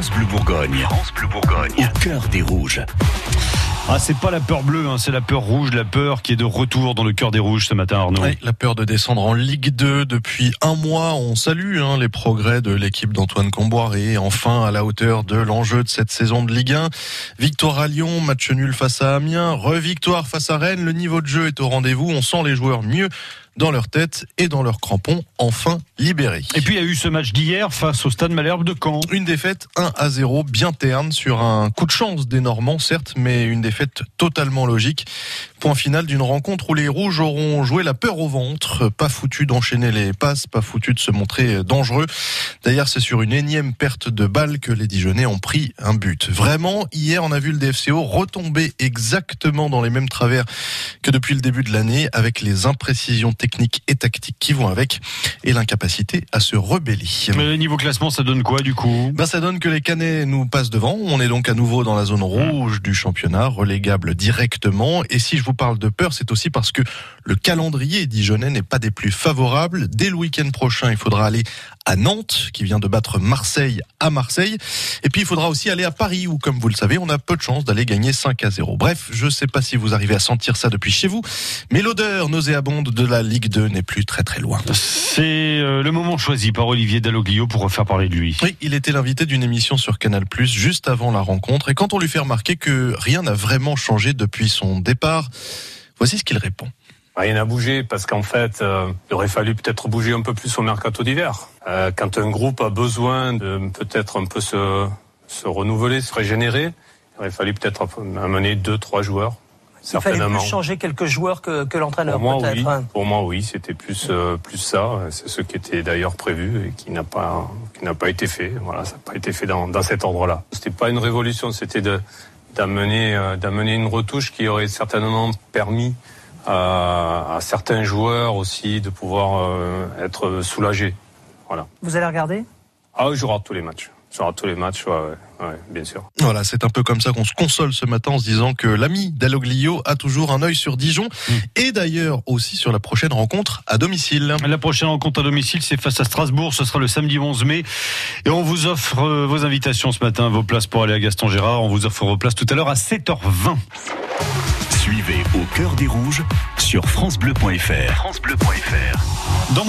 France Bleu Bourgogne. France Bleu Bourgogne. Au cœur des rouges. Ah, c'est pas la peur bleue, hein, c'est la peur rouge, la peur qui est de retour dans le cœur des rouges ce matin, Arnaud. Oui, la peur de descendre en Ligue 2 depuis un mois. On salue hein, les progrès de l'équipe d'Antoine Comboiré, enfin à la hauteur de l'enjeu de cette saison de Ligue 1. Victoire à Lyon, match nul face à Amiens, revictoire face à Rennes. Le niveau de jeu est au rendez-vous. On sent les joueurs mieux dans leur tête et dans leurs crampons, enfin libérés. Et puis il y a eu ce match d'hier face au Stade Malherbe de Caen. Une défaite 1 à 0 bien terne sur un coup de chance des Normands certes, mais une défaite totalement logique. Point final d'une rencontre où les Rouges auront joué la peur au ventre, pas foutu d'enchaîner les passes, pas foutu de se montrer dangereux. D'ailleurs, c'est sur une énième perte de balle que les Dijonais ont pris un but. Vraiment, hier, on a vu le DFCO retomber exactement dans les mêmes travers que depuis le début de l'année, avec les imprécisions techniques et tactiques qui vont avec, et l'incapacité à se rebeller. Mais niveau classement, ça donne quoi du coup? Ben, Ça donne que les Canets nous passent devant. On est donc à nouveau dans la zone rouge du championnat, relégable directement. Et si je vous parle de peur, c'est aussi parce que le calendrier dijonnais n'est pas des plus favorables. Dès le week-end prochain, il faudra aller à Nantes, qui vient de battre Marseille à Marseille. Et puis, il faudra aussi aller à Paris, où, comme vous le savez, on a peu de chances d'aller gagner 5 à 0. Bref, je ne sais pas si vous arrivez à sentir ça depuis chez vous, mais l'odeur nauséabonde de la Ligue 2 n'est plus très très loin. C'est euh, le moment choisi par Olivier Dalloglio pour refaire parler de lui. Oui, il était l'invité d'une émission sur Canal+, juste avant la rencontre, et quand on lui fait remarquer que rien n'a vraiment changé depuis son départ, voici ce qu'il répond. Rien n'a bougé parce qu'en fait, euh, il aurait fallu peut-être bouger un peu plus au mercato d'hiver. Euh, quand un groupe a besoin de peut-être un peu se, se renouveler, se régénérer, il aurait fallu peut-être amener deux, trois joueurs. Il fallait plus changer quelques joueurs que, que l'entraîneur Pour moi, peut-être. oui. Pour moi, oui, c'était plus euh, plus ça. C'est ce qui était d'ailleurs prévu et qui n'a pas qui n'a pas été fait. Voilà, ça n'a pas été fait dans, dans cet ordre-là. C'était pas une révolution, c'était de d'amener euh, d'amener une retouche qui aurait certainement permis à, à certains joueurs aussi de pouvoir euh, être soulagés. Voilà. Vous allez regarder? Ah, je regarde tous les matchs. Je regarde tous les matchs, ouais, ouais, ouais, bien sûr. Voilà, c'est un peu comme ça qu'on se console ce matin en se disant que l'ami Dalloglio a toujours un œil sur Dijon Mm. et d'ailleurs aussi sur la prochaine rencontre à domicile. La prochaine rencontre à domicile, c'est face à Strasbourg. Ce sera le samedi 11 mai. Et on vous offre euh, vos invitations ce matin, vos places pour aller à Gaston Gérard. On vous offre vos places tout à l'heure à 7h20. Suivez au cœur des rouges sur FranceBleu.fr. FranceBleu.fr.